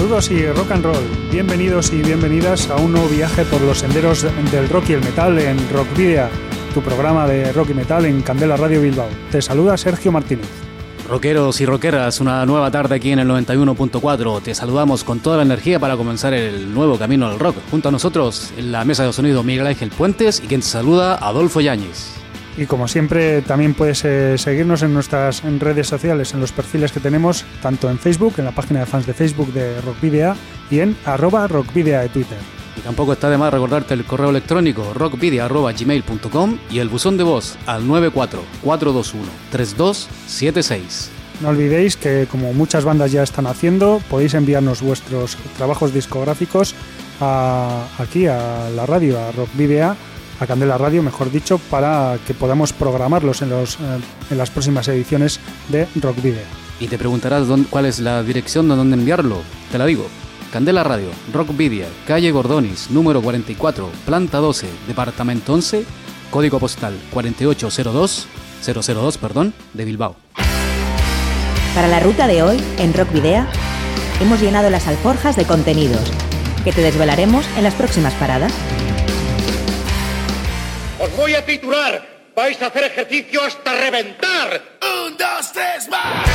Saludos y rock and roll. Bienvenidos y bienvenidas a un nuevo viaje por los senderos del rock y el metal en Rock Video, tu programa de rock y metal en Candela Radio Bilbao. Te saluda Sergio Martínez. Rockeros y rockeras, una nueva tarde aquí en el 91.4. Te saludamos con toda la energía para comenzar el nuevo camino al rock. Junto a nosotros en la mesa de sonido Miguel Ángel Puentes y quien te saluda Adolfo Yáñez. Y como siempre, también puedes eh, seguirnos en nuestras redes sociales, en los perfiles que tenemos, tanto en Facebook, en la página de fans de Facebook de Rockvidea y en arroba Rockvidea de Twitter. Y tampoco está de más recordarte el correo electrónico rockvidea.gmail.com y el buzón de voz al 944213276. No olvidéis que, como muchas bandas ya están haciendo, podéis enviarnos vuestros trabajos discográficos a, aquí a la radio, a Rockvidea a Candela Radio, mejor dicho, para que podamos programarlos en, los, eh, en las próximas ediciones de Rock Video. Y te preguntarás dónde, cuál es la dirección de dónde enviarlo. Te la digo. Candela Radio, Rock Video, calle Gordonis, número 44, planta 12, departamento 11, código postal 4802, 002, perdón, de Bilbao. Para la ruta de hoy, en Rock Video, hemos llenado las alforjas de contenidos que te desvelaremos en las próximas paradas. Os voy a titular. Vais a hacer ejercicio hasta reventar. Un, dos, tres, más.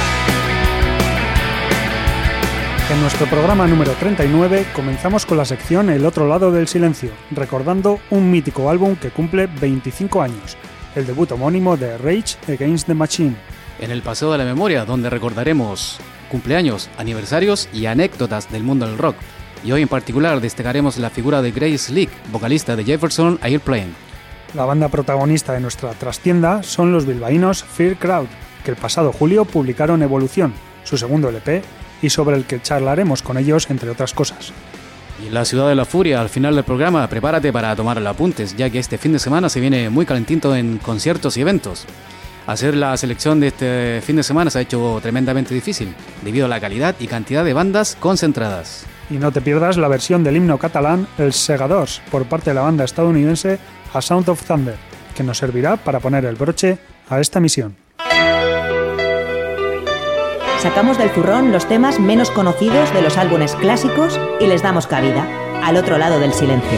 En nuestro programa número 39 comenzamos con la sección El otro lado del silencio, recordando un mítico álbum que cumple 25 años, el debut homónimo de Rage Against the Machine. En el Paseo de la Memoria, donde recordaremos cumpleaños, aniversarios y anécdotas del mundo del rock. Y hoy en particular destacaremos la figura de Grace Leak, vocalista de Jefferson Airplane. La banda protagonista de nuestra trastienda son los bilbaínos Fear Crowd, que el pasado julio publicaron Evolución, su segundo LP, y sobre el que charlaremos con ellos, entre otras cosas. Y en la ciudad de la furia, al final del programa, prepárate para tomar apuntes, ya que este fin de semana se viene muy calentito en conciertos y eventos. Hacer la selección de este fin de semana se ha hecho tremendamente difícil, debido a la calidad y cantidad de bandas concentradas. Y no te pierdas la versión del himno catalán El Segadors por parte de la banda estadounidense A Sound of Thunder, que nos servirá para poner el broche a esta misión. Sacamos del zurrón los temas menos conocidos de los álbumes clásicos y les damos cabida al otro lado del silencio.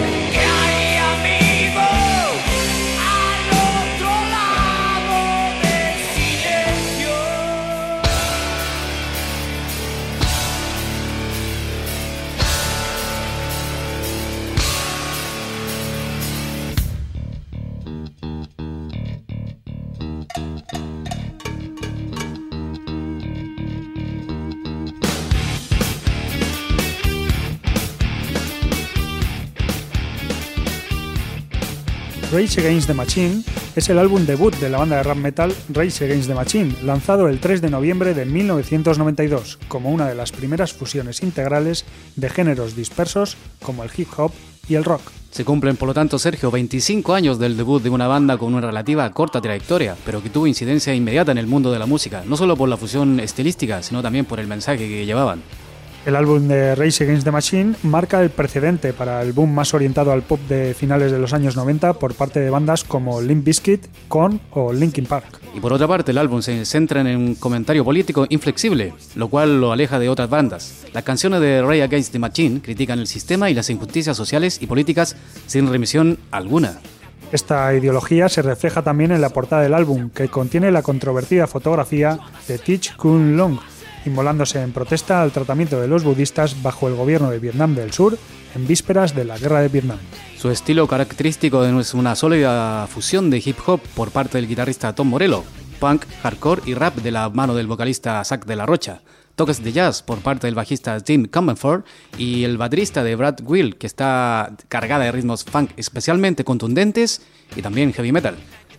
Rage Against the Machine es el álbum debut de la banda de rap metal Rage Against the Machine, lanzado el 3 de noviembre de 1992, como una de las primeras fusiones integrales de géneros dispersos como el hip hop y el rock. Se cumplen, por lo tanto, Sergio, 25 años del debut de una banda con una relativa corta trayectoria, pero que tuvo incidencia inmediata en el mundo de la música, no solo por la fusión estilística, sino también por el mensaje que llevaban. El álbum de Rage Against the Machine marca el precedente para el boom más orientado al pop de finales de los años 90 por parte de bandas como Limp Bizkit, Korn o Linkin Park. Y por otra parte, el álbum se centra en un comentario político inflexible, lo cual lo aleja de otras bandas. Las canciones de Rage Against the Machine critican el sistema y las injusticias sociales y políticas sin remisión alguna. Esta ideología se refleja también en la portada del álbum, que contiene la controvertida fotografía de Thich Kun Long, inmolándose en protesta al tratamiento de los budistas bajo el gobierno de Vietnam del Sur en vísperas de la guerra de Vietnam. Su estilo característico es una sólida fusión de hip hop por parte del guitarrista Tom Morello, punk, hardcore y rap de la mano del vocalista Zack de la Rocha, toques de jazz por parte del bajista Tim Comerford y el baterista de Brad Will, que está cargada de ritmos funk especialmente contundentes y también heavy metal.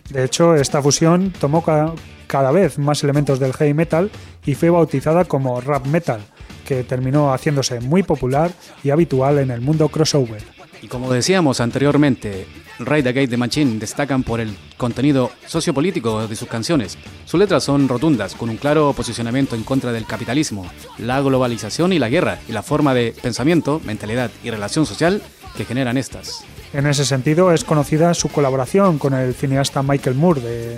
De hecho, esta fusión tomó cada vez más elementos del heavy metal y fue bautizada como rap metal, que terminó haciéndose muy popular y habitual en el mundo crossover. Y como decíamos anteriormente, Ride Gate the Machine destacan por el contenido sociopolítico de sus canciones. Sus letras son rotundas, con un claro posicionamiento en contra del capitalismo, la globalización y la guerra, y la forma de pensamiento, mentalidad y relación social que generan estas. En ese sentido, es conocida su colaboración con el cineasta Michael Moore de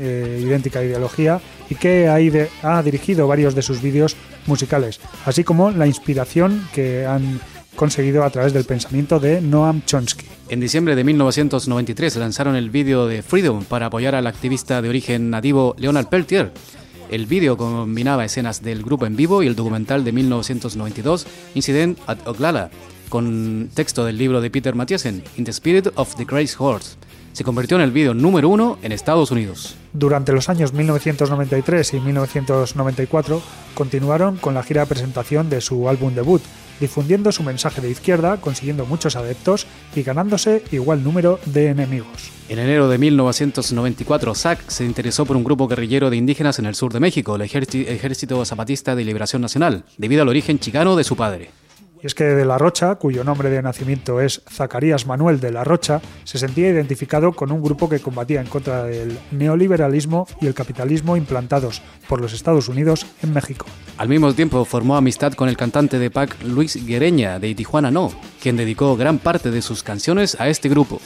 eh, Idéntica Ideología y que ha dirigido varios de sus vídeos musicales, así como la inspiración que han conseguido a través del pensamiento de Noam Chomsky. En diciembre de 1993 lanzaron el vídeo de Freedom para apoyar al activista de origen nativo Leonard Peltier. El vídeo combinaba escenas del grupo en vivo y el documental de 1992 Incident at Oglala, con texto del libro de Peter Mathiesen, In the Spirit of the Grace Horse. Se convirtió en el vídeo número uno en Estados Unidos. Durante los años 1993 y 1994 continuaron con la gira de presentación de su álbum debut, difundiendo su mensaje de izquierda, consiguiendo muchos adeptos y ganándose igual número de enemigos. En enero de 1994, Zack se interesó por un grupo guerrillero de indígenas en el sur de México, el Ejército Zapatista de Liberación Nacional, debido al origen chicano de su padre. Y es que de la Rocha, cuyo nombre de nacimiento es Zacarías Manuel de la Rocha, se sentía identificado con un grupo que combatía en contra del neoliberalismo y el capitalismo implantados por los Estados Unidos en México. Al mismo tiempo formó amistad con el cantante de PAC Luis Guereña de Tijuana No, quien dedicó gran parte de sus canciones a este grupo.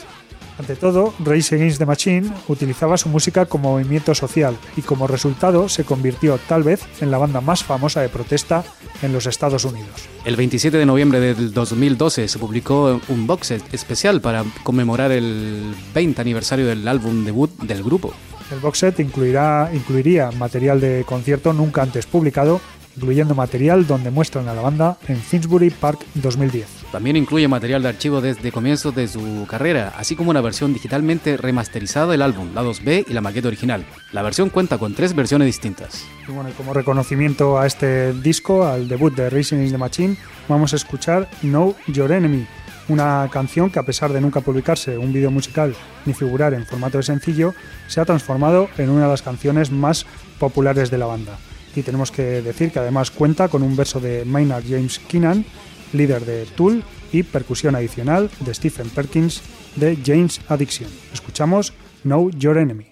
Ante todo, Race Against the Machine utilizaba su música como movimiento social y como resultado se convirtió tal vez en la banda más famosa de protesta en los Estados Unidos. El 27 de noviembre del 2012 se publicó un box set especial para conmemorar el 20 aniversario del álbum debut del grupo. El box set incluirá, incluiría material de concierto nunca antes publicado incluyendo material donde muestran a la banda en Finsbury Park 2010. También incluye material de archivo desde comienzos de su carrera, así como una versión digitalmente remasterizada del álbum, lados B y la maqueta original. La versión cuenta con tres versiones distintas. Bueno, como reconocimiento a este disco, al debut de Racing in the Machine, vamos a escuchar Know Your Enemy, una canción que a pesar de nunca publicarse un vídeo musical ni figurar en formato de sencillo, se ha transformado en una de las canciones más populares de la banda y tenemos que decir que además cuenta con un verso de Maynard James Keenan, líder de Tool, y percusión adicional de Stephen Perkins de James Addiction. Escuchamos Know Your Enemy.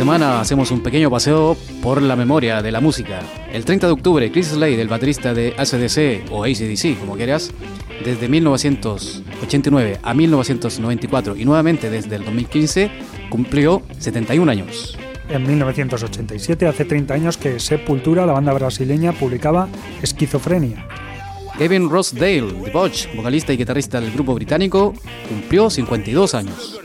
Semana hacemos un pequeño paseo por la memoria de la música. El 30 de octubre, Chris Slade, el baterista de ACDC o ACDC, como quieras, desde 1989 a 1994 y nuevamente desde el 2015, cumplió 71 años. En 1987, hace 30 años que Sepultura, la banda brasileña, publicaba Esquizofrenia. Kevin Rossdale, de Butch, vocalista y guitarrista del grupo británico, cumplió 52 años.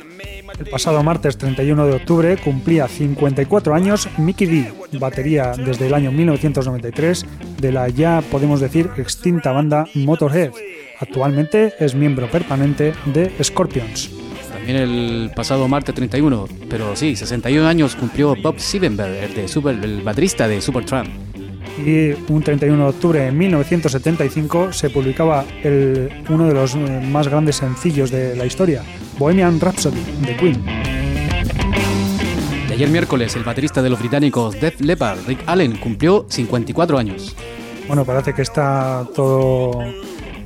El pasado martes 31 de octubre cumplía 54 años Mickey D, batería desde el año 1993 de la ya podemos decir extinta banda Motorhead. Actualmente es miembro permanente de Scorpions. También el pasado martes 31, pero sí, 61 años cumplió Bob Siebenberg, el, de Super, el baterista de Supertramp. Y un 31 de octubre de 1975 se publicaba el, uno de los eh, más grandes sencillos de la historia, Bohemian Rhapsody, de Queen. Y ayer miércoles, el baterista de los británicos Def Leppard, Rick Allen, cumplió 54 años. Bueno, parece que está todo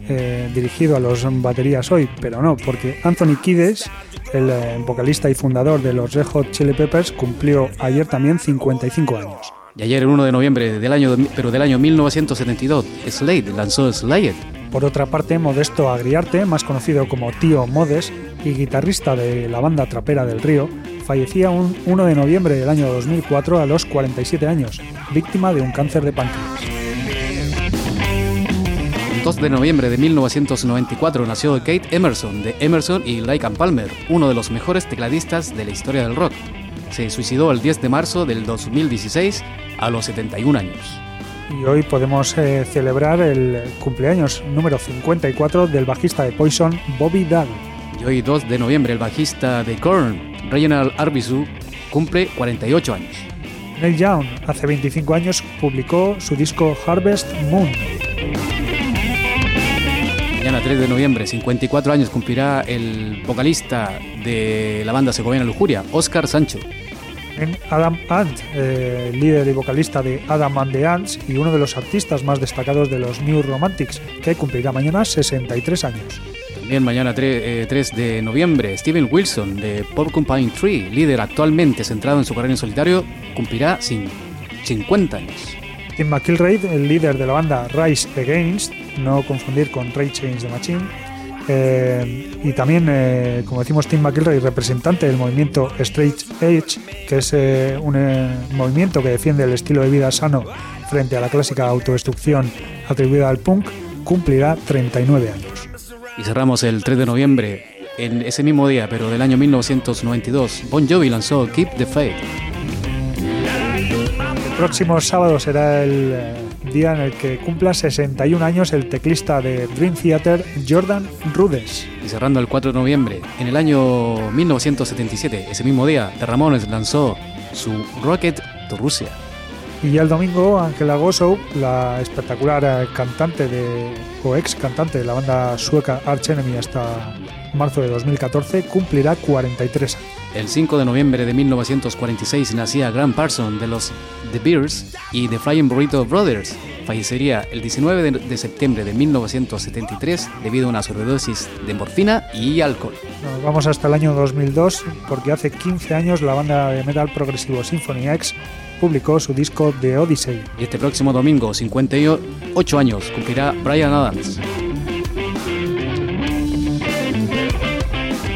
eh, dirigido a los baterías hoy, pero no, porque Anthony Kiedis, el eh, vocalista y fundador de los Red Hot Chili Peppers, cumplió ayer también 55 años. Y ayer, el 1 de noviembre del año, pero del año 1972, Slade lanzó Slayer. Por otra parte, Modesto Agriarte, más conocido como Tío Modes y guitarrista de la banda trapera del Río, fallecía un 1 de noviembre del año 2004 a los 47 años, víctima de un cáncer de páncreas. El 2 de noviembre de 1994 nació Kate Emerson de Emerson y and Palmer, uno de los mejores tecladistas de la historia del rock. Se suicidó el 10 de marzo del 2016 a los 71 años. Y hoy podemos eh, celebrar el cumpleaños número 54 del bajista de Poison, Bobby Dahl. Y hoy 2 de noviembre el bajista de Korn, Reginald Arbizu, cumple 48 años. Neil Young, hace 25 años, publicó su disco Harvest Moon. Mañana 3 de noviembre, 54 años, cumplirá el vocalista de la banda segoviana Lujuria, Oscar Sancho. En Adam Ant, eh, líder y vocalista de Adam and the Ants y uno de los artistas más destacados de los New Romantics, que cumplirá mañana 63 años. También mañana 3, eh, 3 de noviembre, Steven Wilson de Porcupine Tree, líder actualmente centrado en su carrera en solitario, cumplirá sin 50 años. Tim McIlraith, el líder de la banda Rise Against, no confundir con Ray Change the Machine, eh, y también, eh, como decimos, Tim McIlraith, representante del movimiento Straight Edge, que es eh, un movimiento que defiende el estilo de vida sano frente a la clásica autodestrucción atribuida al punk, cumplirá 39 años. Y cerramos el 3 de noviembre, en ese mismo día, pero del año 1992, Bon Jovi lanzó Keep the Faith. El próximo sábado será el día en el que cumpla 61 años el teclista de Dream Theater, Jordan Rudess. Y cerrando el 4 de noviembre, en el año 1977, ese mismo día, The Ramones lanzó su Rocket to Rusia. Y ya el domingo, Angela Gossow, la espectacular eh, cantante de, o ex cantante de la banda sueca Arch Enemy hasta marzo de 2014, cumplirá 43 años. El 5 de noviembre de 1946 nacía Grant Parson de los The Bears y The Flying Burrito Brothers. Fallecería el 19 de, de septiembre de 1973 debido a una sobredosis de morfina y alcohol. Nos vamos hasta el año 2002 porque hace 15 años la banda de metal progresivo Symphony X publicó su disco The Odyssey. Y este próximo domingo, 58 años, cumplirá Brian Adams.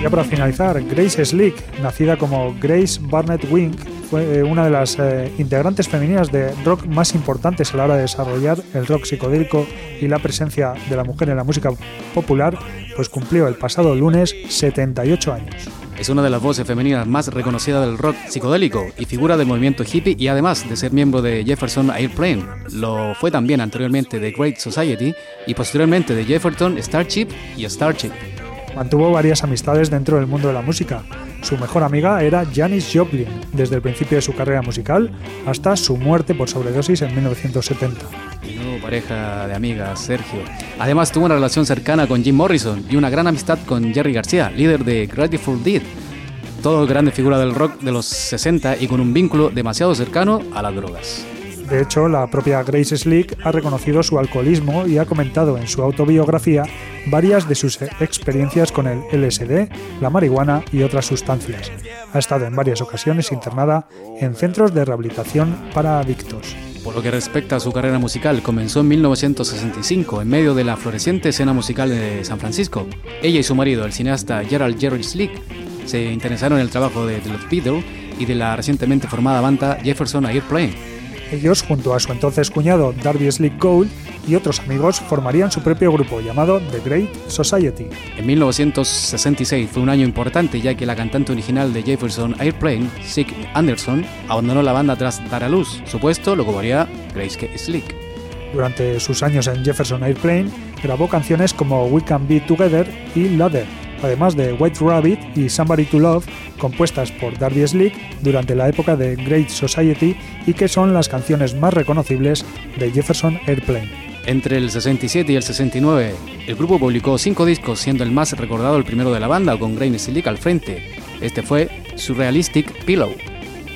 Ya para finalizar, Grace Slick, nacida como Grace Barnett Wing, fue eh, una de las eh, integrantes femeninas de rock más importantes a la hora de desarrollar el rock psicodélico y la presencia de la mujer en la música popular, pues cumplió el pasado lunes 78 años. Es una de las voces femeninas más reconocidas del rock psicodélico y figura del movimiento hippie y además de ser miembro de Jefferson Airplane. Lo fue también anteriormente de Great Society y posteriormente de Jefferson Starship y Starship. Mantuvo varias amistades dentro del mundo de la música. Su mejor amiga era Janis Joplin, desde el principio de su carrera musical hasta su muerte por sobredosis en 1970. nuevo pareja de amigas, Sergio. Además tuvo una relación cercana con Jim Morrison y una gran amistad con Jerry García, líder de Grateful Dead. Todo grande figura del rock de los 60 y con un vínculo demasiado cercano a las drogas. De hecho, la propia Grace Slick ha reconocido su alcoholismo y ha comentado en su autobiografía varias de sus experiencias con el LSD, la marihuana y otras sustancias. Ha estado en varias ocasiones internada en centros de rehabilitación para adictos. Por lo que respecta a su carrera musical, comenzó en 1965 en medio de la floreciente escena musical de San Francisco. Ella y su marido, el cineasta Gerald Jerry Slick, se interesaron en el trabajo de The Beatles y de la recientemente formada banda Jefferson Airplane ellos, junto a su entonces cuñado Darby Slick Gould y otros amigos, formarían su propio grupo llamado The Great Society. En 1966 fue un año importante ya que la cantante original de Jefferson Airplane, Sig Anderson, abandonó la banda tras dar a luz. Su puesto lo ocuparía Grace Slick. Durante sus años en Jefferson Airplane, grabó canciones como We Can Be Together y Ladder, además de White Rabbit y Somebody to Love, compuestas por Darby Slick durante la época de Great Society y que son las canciones más reconocibles de Jefferson Airplane. Entre el 67 y el 69, el grupo publicó cinco discos, siendo el más recordado el primero de la banda, con Grain Slick al frente. Este fue Surrealistic Pillow.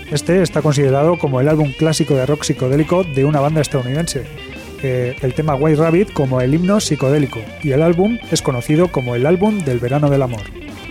Este está considerado como el álbum clásico de rock psicodélico de una banda estadounidense el tema White Rabbit como el himno psicodélico y el álbum es conocido como el álbum del verano del amor.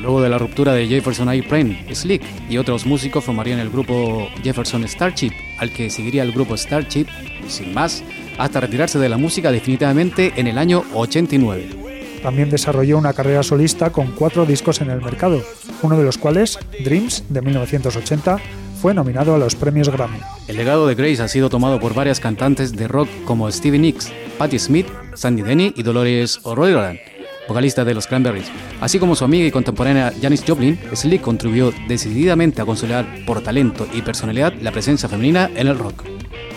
Luego de la ruptura de Jefferson Airplane, Slick y otros músicos formarían el grupo Jefferson Starship, al que seguiría el grupo Starship, sin más, hasta retirarse de la música definitivamente en el año 89. También desarrolló una carrera solista con cuatro discos en el mercado, uno de los cuales, Dreams, de 1980, fue nominado a los premios Grammy. El legado de Grace ha sido tomado por varias cantantes de rock como Stevie Nicks, Patti Smith, Sandy Denny y Dolores O'Riordan, vocalista de los Cranberries. Así como su amiga y contemporánea Janis Joplin, Slick contribuyó decididamente a consolidar por talento y personalidad la presencia femenina en el rock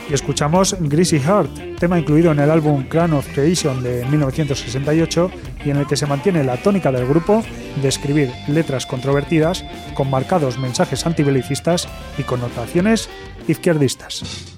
y escuchamos Greasy Heart, tema incluido en el álbum Crown of Creation de 1968 y en el que se mantiene la tónica del grupo de escribir letras controvertidas con marcados mensajes antibelicistas y connotaciones izquierdistas.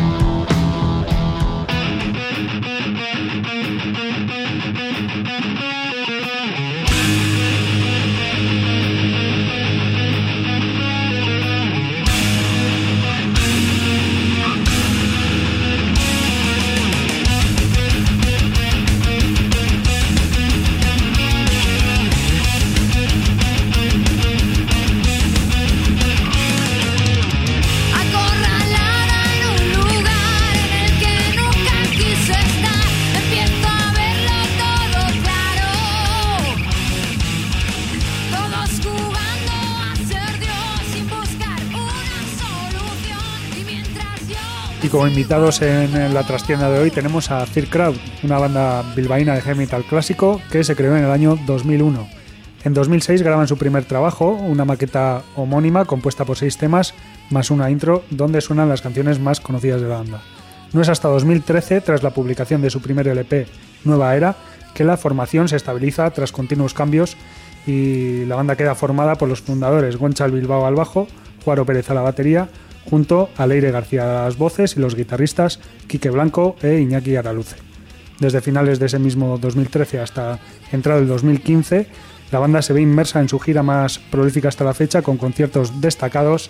Como invitados en la trastienda de hoy tenemos a Fear Crowd, una banda bilbaína de heavy metal clásico que se creó en el año 2001. En 2006 graban su primer trabajo, una maqueta homónima compuesta por seis temas más una intro donde suenan las canciones más conocidas de la banda. No es hasta 2013, tras la publicación de su primer LP, Nueva Era, que la formación se estabiliza tras continuos cambios y la banda queda formada por los fundadores Gonchal Bilbao al bajo, Juaro Pérez a la batería, junto a Leire García las voces y los guitarristas Quique Blanco e Iñaki Araluce. Desde finales de ese mismo 2013 hasta entrado el 2015, la banda se ve inmersa en su gira más prolífica hasta la fecha con conciertos destacados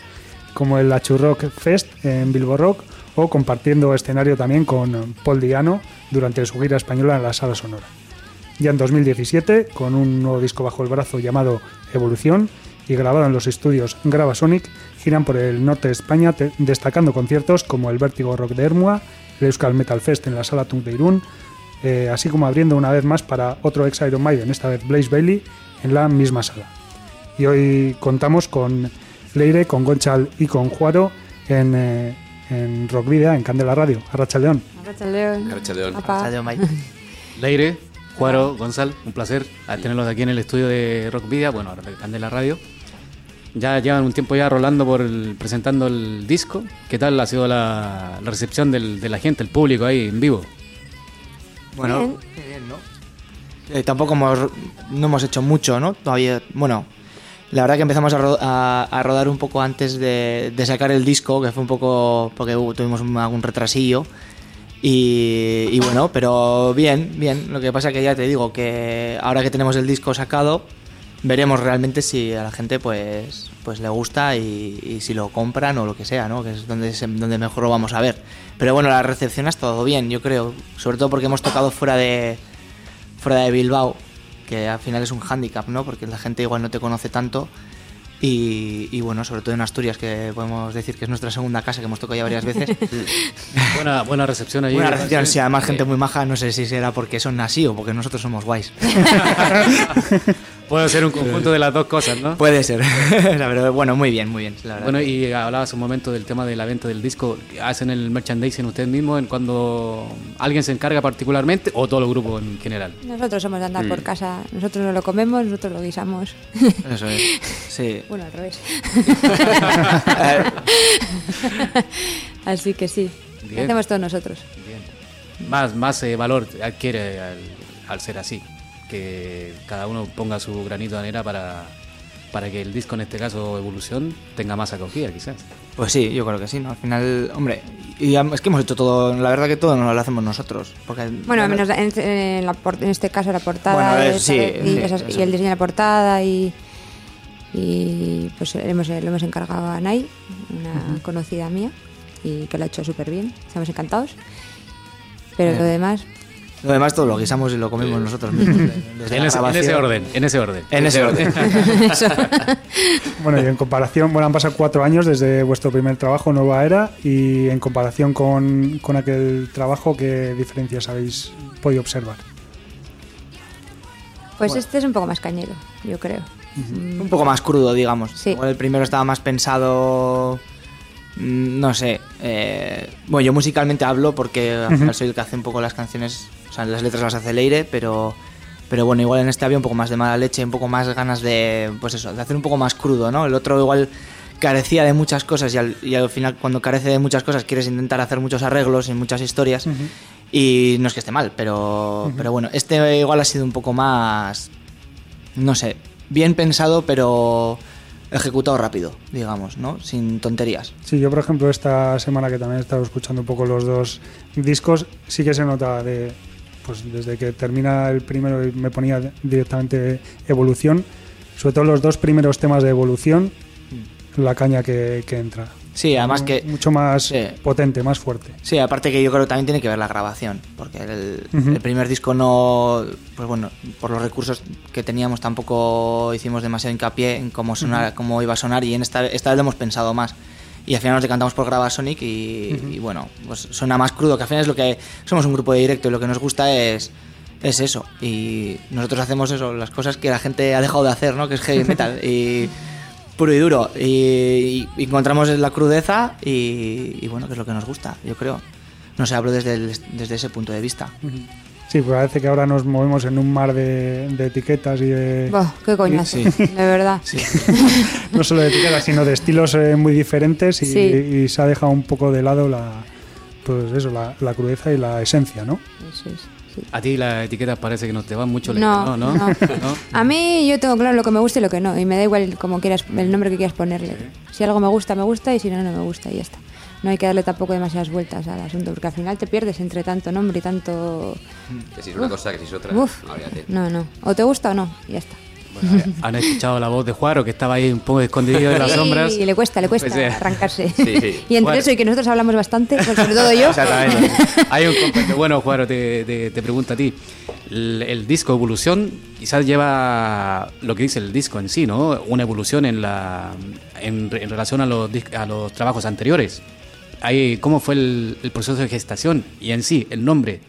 como el Rock Fest en Bilbo Rock o compartiendo escenario también con Paul Diano durante su gira española en la Sala Sonora. Ya en 2017, con un nuevo disco bajo el brazo llamado Evolución y grabado en los estudios Gravasonic, giran por el norte de España destacando conciertos como el Vértigo Rock de Ermua, el Euskal Metal Fest en la Sala Tung de Irún, eh, así como abriendo una vez más para otro ex Iron Maiden, esta vez Blaze Bailey, en la misma sala. Y hoy contamos con Leire, con Gonchal y con Juaro en, eh, en Rock Video, en Candela Radio, Arracha León. Arrachaldeón. Arrachaldeón. Apa. Leire, Juaro, Gonzal, un placer tenerlos aquí en el estudio de Rock Video, bueno, ahora de Candela Radio. Ya llevan un tiempo ya rolando por el- presentando el disco. ¿Qué tal ha sido la, la recepción del- de la gente, el público ahí en vivo? Bueno, Bien. bien, ¿no? Eh, tampoco hemos, no hemos hecho mucho, ¿no? Todavía, bueno, la verdad que empezamos a, ro- a- a rodar un poco antes de, de sacar el disco, que fue un poco, porque tuvimos un- algún retrasillo. Y, y bueno, pero bien, bien. Lo que pasa que ya te digo que ahora que tenemos el disco sacado, veremos realmente si a la gente pues, pues le gusta y, y si lo compran o lo que sea, ¿no? Que es donde, donde mejor lo vamos a ver. Pero bueno, la recepción ha estado bien, yo creo. Sobre todo porque hemos tocado fuera de, fuera de Bilbao, que al final es un hándicap, ¿no? Porque la gente igual no te conoce tanto. Y, y bueno, sobre todo en Asturias, que podemos decir que es nuestra segunda casa, que hemos tocado ya varias veces. Buena, buena recepción allí. Buena recepción, sí, además gente muy maja, no sé si será porque son así o porque nosotros somos guays. Puede ser un conjunto de las dos cosas, ¿no? Puede ser, La verdad, bueno, muy bien, muy bien. la verdad. Bueno, y hablabas un momento del tema de la venta del disco. ¿Hacen el merchandising ustedes mismos en cuando alguien se encarga particularmente o todo el grupo en general? Nosotros somos de andar Mm. por casa. Nosotros no lo comemos, nosotros lo guisamos. Eso es, sí. Bueno, al revés. Así que sí. Lo hacemos todos nosotros. Bien. Más, más eh, valor adquiere al, al ser así. Que cada uno ponga su granito de arena para, para que el disco, en este caso Evolución, tenga más acogida, quizás. Pues sí, yo creo que sí, ¿no? Al final, hombre, y es que hemos hecho todo, la verdad que todo no lo hacemos nosotros. Porque, Bueno, al menos en, en la en este caso la portada Bueno, sí, y, sí, esas- eso. y el diseño de la portada y, y pues hemos, lo hemos encargado a Nay, una conocida mía, y que lo ha hecho súper bien. Estamos encantados. Pero Bien. lo demás, Lo demás todo lo guisamos y lo comemos nosotros mismos. Desde En la ese, en ese grabación. orden, en ese orden. En ese orden. Bueno, y en comparación, bueno, han pasado cuatro años desde vuestro primer trabajo, Nueva Era, y en comparación con, con aquel trabajo, ¿qué diferencias habéis podido observar? pues este es un poco más cañero, yo creo. un poco más crudo, digamos. Sí. El primero estaba más pensado. mm, No sé. eh, bueno, yo musicalmente hablo porque al final soy el que hace un poco las canciones. O sea, las letras las hace Leire, pero. Pero bueno, igual en este había un poco más de mala leche, un poco más ganas de. Pues eso, de hacer un poco más crudo, ¿no? El otro igual carecía de muchas cosas y al, y al final, cuando carece de muchas cosas, quieres intentar hacer muchos arreglos y muchas historias. Y no es que esté mal, pero, pero bueno, este igual ha sido un poco más. No sé. bien pensado, pero ejecutado rápido, digamos, ¿no? Sin tonterías. Sí, yo por ejemplo esta semana que también he estado escuchando un poco los dos discos, sí que se nota de, pues desde que termina el primero me ponía directamente evolución, sobre todo los dos primeros temas de evolución, la caña que, que entra. Sí, además que... Mucho más Sí. potente, más fuerte. Sí, aparte que yo creo que también tiene que ver la grabación, porque el, el primer disco no, pues bueno, por los recursos que teníamos tampoco hicimos demasiado hincapié en cómo sonar, cómo iba a sonar y en esta, esta vez lo hemos pensado más. Y al final nos decantamos por grabar Sonic y, y bueno, pues suena más crudo, que al final es lo que somos un grupo de directo y lo que nos gusta es es eso. Y nosotros hacemos eso, las cosas que la gente ha dejado de hacer, ¿no? Que es heavy metal y puro y duro. Y, y encontramos la crudeza y, y bueno, que es lo que nos gusta, yo creo. No sé, hablo desde, el- desde ese punto de vista. Sí, pues parece que ahora nos movemos en un mar de, de etiquetas y de... Buah, qué coñazo, Sí. de verdad. no solo de etiquetas, sino de estilos eh, muy diferentes y, Sí. y se ha dejado un poco de lado la, pues eso, la, la crudeza y la esencia, ¿no? Eso es, sí. A ti las etiquetas parece que no te van mucho. No, no, no. ¿No? A mí yo tengo claro lo que me gusta y lo que no, y me da igual como quieras el nombre que quieras ponerle. Si algo me gusta, me gusta, y si no, no me gusta, y ya está. No hay que darle tampoco demasiadas vueltas al asunto, porque al final te pierdes entre tanto nombre y tanto... Que si es una cosa, que si es otra. Uf, no, no, no. O te gusta o no, y ya está. Bueno, han escuchado la voz de Juaro, que estaba ahí un poco escondido en las Sí, sombras. Y le cuesta, le cuesta Pues, eh, arrancarse. Sí, sí. y entre Bueno. eso y que nosotros hablamos bastante, pues sobre todo yo. Exactamente. Hay un. Bueno, Juaro, te, te, te pregunto a ti. El, el disco Evolución quizás lleva lo que dice el disco en sí, ¿no? Una evolución en la en, en relación a los, a los trabajos anteriores. Ahí, ¿Cómo fue el, el proceso de gestación? Y en sí, el nombre,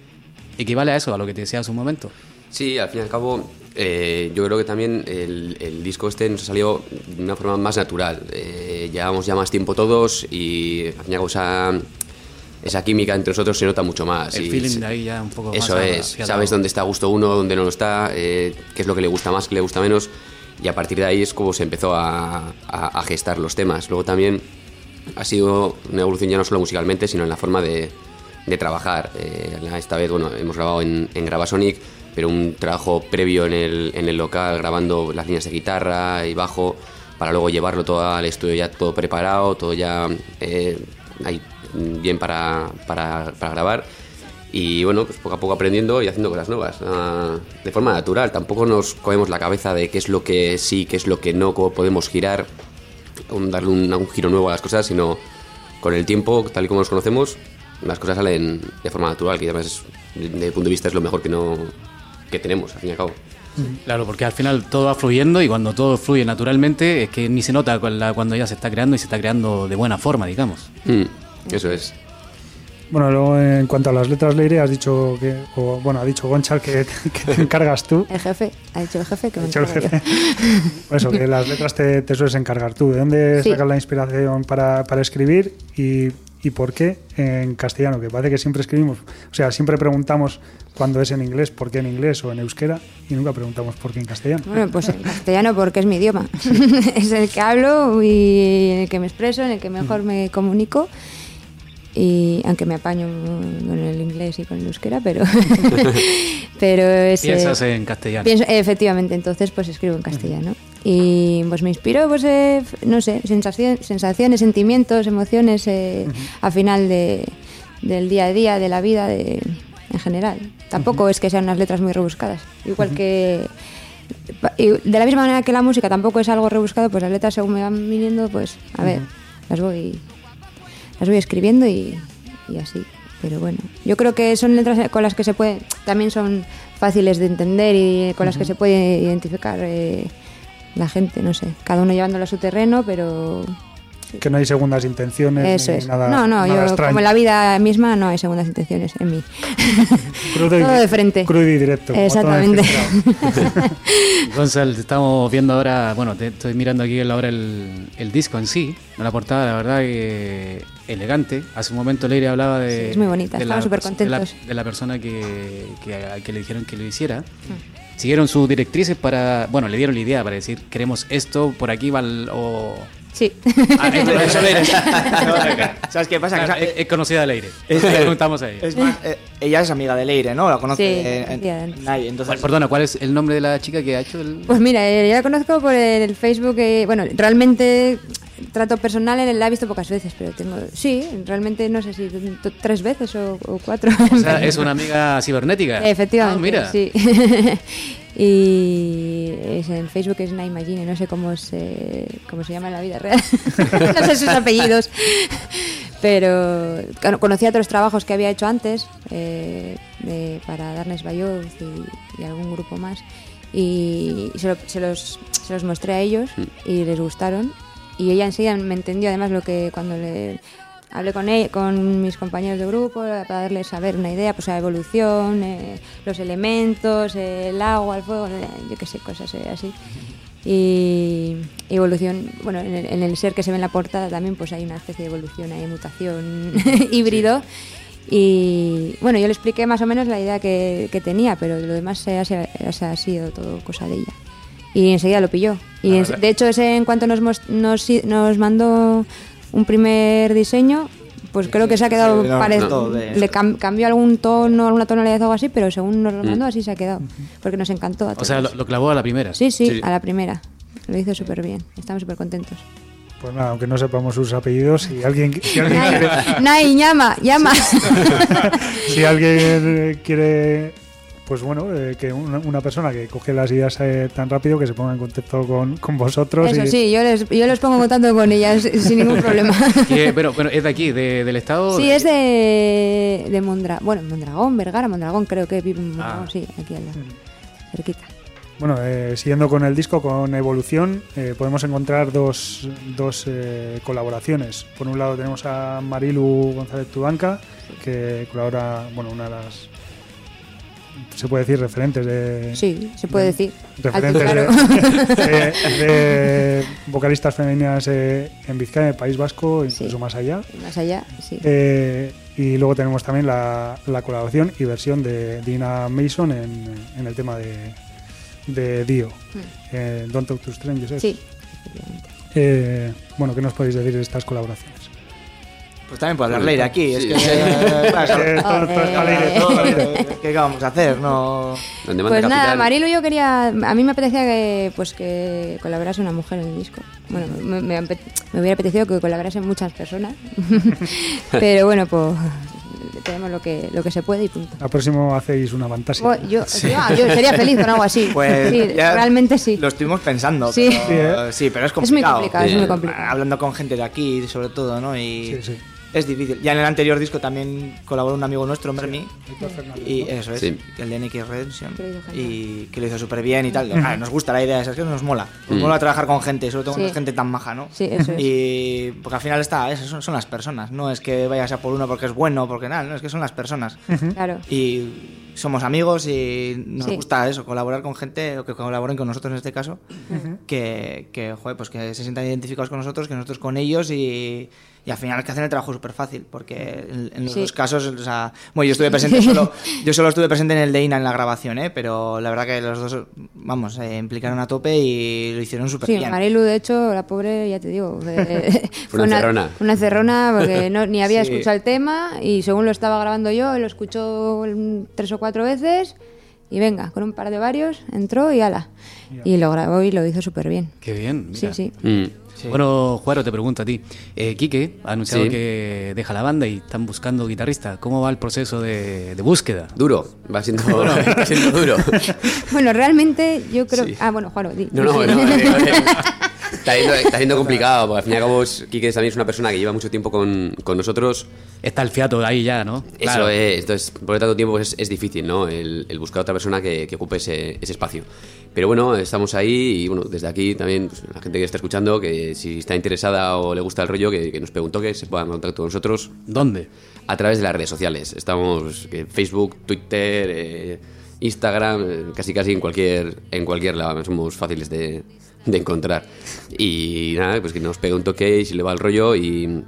¿equivale a eso, a lo que te decía hace un momento? Sí, al fin y al cabo, eh, yo creo que también el, el disco este nos ha salido de una forma más natural. Eh, llevamos ya más tiempo todos y al fin y al cabo esa, esa química entre nosotros se nota mucho más. El y feeling se- de ahí ya un poco Eso más es, sabes dónde está a gusto uno, dónde no lo está, eh, qué es lo que le gusta más, qué le gusta menos, y a partir de ahí es como se empezó a, a- a gestar los temas. Luego también ha sido una evolución ya no solo musicalmente, sino en la forma de, de trabajar. Eh, esta vez, bueno, hemos grabado en, en Gravasonic, pero un trabajo previo en el, en el local, grabando las líneas de guitarra y bajo, para luego llevarlo todo al estudio ya todo preparado, todo ya eh, ahí, bien para, para, para grabar. Y bueno, pues poco a poco aprendiendo y haciendo cosas nuevas, ah, de forma natural. Tampoco nos comemos la cabeza de qué es lo que sí, qué es lo que no, cómo podemos girar, un- darle un, un giro nuevo a las cosas, sino con el tiempo, tal y como nos conocemos, las cosas salen de forma natural, que además, desde mi punto de vista, es lo mejor que, no, que tenemos, al fin y al cabo. Claro, porque al final todo va fluyendo y cuando todo fluye naturalmente es que ni se nota cuando ya se está creando y se está creando de buena forma, digamos. Mm, eso es. Bueno, luego en cuanto a las letras leire, has dicho que, o bueno, ha dicho Gonchal que, que te encargas tú. El jefe, ha dicho el jefe que me el encargo yo. jefe. Eso, que las letras te, te sueles encargar tú. ¿De dónde Sí. sacas la inspiración para, para escribir y, y por qué en castellano? Que parece que siempre escribimos, o sea, siempre preguntamos cuando es en inglés, por qué en inglés o en euskera, y nunca preguntamos por qué en castellano. Bueno, pues en castellano porque es mi idioma. es el que hablo y en el que me expreso, en el que mejor me comunico. Y aunque me apaño con el inglés y con el euskera, pero pero es, eh, Piensas en castellano. pienso- efectivamente, entonces pues escribo en castellano. Y pues me inspiro, pues eh, no sé, sensación- sensaciones, sentimientos, emociones eh, al final de, del día a día, de la vida, de, en general. Tampoco es que sean unas letras muy rebuscadas. Igual que de la misma manera que la música tampoco es algo rebuscado, pues las letras según me van viniendo, pues a ver, las voy las voy escribiendo y, y así. Pero bueno, yo creo que son letras con las que se puede, también son fáciles de entender y con las que se puede identificar eh, la gente, no sé, cada uno llevándolo a su terreno, pero Que no hay segundas intenciones. eso ni es. Nada, no, no, nada yo extraño. como en la vida misma no hay segundas intenciones en mí. Crudo y- Todo de frente. Crudo y directo. Exactamente. Gonzalo, estamos viendo ahora, bueno, te estoy mirando aquí ahora el, el disco en sí, la portada, la verdad que elegante. Hace un momento Leire hablaba de... Sí, es muy bonita, de estamos la-. De la, de la persona que, que, a- que le dijeron que lo hiciera. Mm. Siguieron sus directrices para, bueno, le dieron la idea para decir, queremos esto, por aquí va el- o, Sí. Ah. ¿Sabes qué pasa? Claro, es, es conocida de Leire. Es- Le preguntamos a ella. Es más, eh, ella es amiga de Leire, ¿no? La conoce Sí, eh, nadie. Entonces, ¿Cuál- Perdona, ¿cuál es el nombre de la chica que ha hecho el...? Pues mira, eh, yo la conozco por el Facebook. eh, bueno, realmente trato personal en la he visto pocas veces, pero tengo. Sí, realmente no sé si tres veces o, o cuatro. O sea, es una amiga cibernética. Efectivamente, Ah, mira. sí. y es en Facebook es Naimagine, no sé cómo se, cómo se llama en la vida real. no sé sus apellidos. Pero conocía otros trabajos que había hecho antes eh, de- para Darnes Bayoz y, y algún grupo más. Y, y se, lo- se los, se los mostré a ellos y les gustaron. Y ella enseguida me entendió, además, lo que cuando le hablé con, ella, con mis compañeros de grupo para darles a ver una idea, pues la evolución, eh, los elementos, eh, el agua, el fuego, eh, yo qué sé, cosas eh, así. Y evolución, bueno, en el, en el ser que se ve en la portada también pues hay una especie de evolución, hay mutación híbrido. Y bueno, yo le expliqué más o menos la idea que, que tenía, pero lo demás se ha, ha- ha sido todo cosa de ella. Y enseguida lo pilló. Y en- de hecho, ese en cuanto nos, nos, nos mandó un primer diseño, pues creo que se ha quedado sí, no, pare- no, de- le cam- cambió algún tono, alguna tonalidad o algo así, pero según nos lo mandó así se ha quedado, porque nos encantó. a O sea, lo, lo clavó a la primera. sí, sí, Sí. a la primera. Lo hizo súper bien. Estamos súper contentos. Pues nada, aunque no sepamos sus apellidos, si alguien, si alguien quiere, Nay, llama, llama. si alguien quiere, pues bueno, eh, que una, una persona que coge las ideas eh, tan rápido que se ponga en contacto con, con vosotros. Eso y- sí, yo les, yo les pongo en contacto con ellas sin ningún problema. Bueno, bueno, es de aquí, de- del estado. Sí, de- es de, de Mondra, bueno, Mondragón, Vergara, Mondragón, creo que vive en Mondragón, Ah. sí, aquí al lado, cerquita. Bueno, eh, siguiendo con el disco, con Evolución, eh, podemos encontrar dos, dos eh, colaboraciones. Por un lado tenemos a Marilu González Tudanca, que colabora, bueno, una de las, se puede decir, referentes de... Sí, se puede decir. Referentes Alto y de, claro. de- de vocalistas femeninas eh, en Vizcaya, en el País Vasco, incluso Sí. más allá. Más allá, sí. Eh, y luego tenemos también la, la colaboración y versión de Dina Mason en, en el tema de, de Dio. Eh, Don't Talk to Strangers. Sí. Eh, bueno, ¿qué nos podéis decir de estas colaboraciones? Pues también puede hablar Leire aquí. Es que, eh, Eh. ¿Qué vamos a hacer? No. Pues nada, capitán. Marilu yo quería, a mí me apetecía que pues que colaborase una mujer en el disco. Bueno, me, me hubiera apetecido que colaborasen muchas personas, pero bueno, pues tenemos lo que lo que se puede y punto. Al próximo hacéis una fantasía. Bueno, yo, yo- yo sería feliz con algo así. Pues sí, ya realmente sí. Lo estuvimos pensando. Sí. Pero, sí, pero es Es muy complicado. es muy complicado. Hablando con gente de aquí, sobre todo, ¿no? Y Sí, sí. Es difícil. Ya en el anterior disco también colaboró un amigo nuestro, Mermi. Y eso es, Sí. el de NX Redemption. Y que lo hizo súper bien y tal. Ah, nos gusta la idea, esa, es que nos mola. Nos Mm. mola trabajar con gente, sobre todo Sí. con gente tan maja, ¿no? Sí, eso es. Y porque al final está, esas son, son las personas. No es que vayas a por uno porque es bueno, porque nada, no, es que son las personas. Claro. Y somos amigos y nos Sí. gusta eso, colaborar con gente, o que colaboren con nosotros en este caso, que, que, joder, pues que se sientan identificados con nosotros, que nosotros con ellos y, y al final que hacen el trabajo súper fácil, porque en, en los Sí. dos casos, o sea, bueno, yo estuve presente solo, yo solo estuve presente en el de INA en la grabación, ¿eh? pero la verdad que los dos, vamos, se implicaron a tope y lo hicieron súper Sí, bien. Marilu, de hecho, la pobre, ya te digo, eh, Fue una encerrona. Una encerrona porque no, ni había Sí. escuchado el tema y según lo estaba grabando yo, lo escuchó tres o cuatro veces y venga, con un par de varios, entró y ala. Y lo grabó y lo hizo súper bien. Qué bien. Sí, sí. Mm. Bueno, Juaro, te pregunto a ti. Eh, Quique ha anunciado Sí. que deja la banda y están buscando guitarrista. ¿Cómo va el proceso de, de búsqueda? Duro, va siendo, va siendo duro. Bueno, realmente yo creo... Sí. Ah, bueno, Juan, di. No, no, no, eh, Está siendo, está siendo complicado, porque al fin y al cabo Quique también es una persona que lleva mucho tiempo con, con nosotros. Está el fiato ahí ya, ¿no? Eso Claro. es, entonces por tanto tiempo pues, es, es difícil, ¿no? El, el buscar otra persona que, que ocupe ese, ese espacio. Pero bueno, estamos ahí y bueno, desde aquí también pues, la gente que está escuchando, que si está interesada o le gusta el rollo, que, que nos preguntó que se puedan contactar con nosotros ¿Dónde? a través de las redes sociales. Estamos en Facebook, Twitter, eh, Instagram, eh, casi casi en cualquier en cualquier lado. Somos fáciles de, de encontrar. Y nada, pues que nos pegue un toque y si le va el rollo y,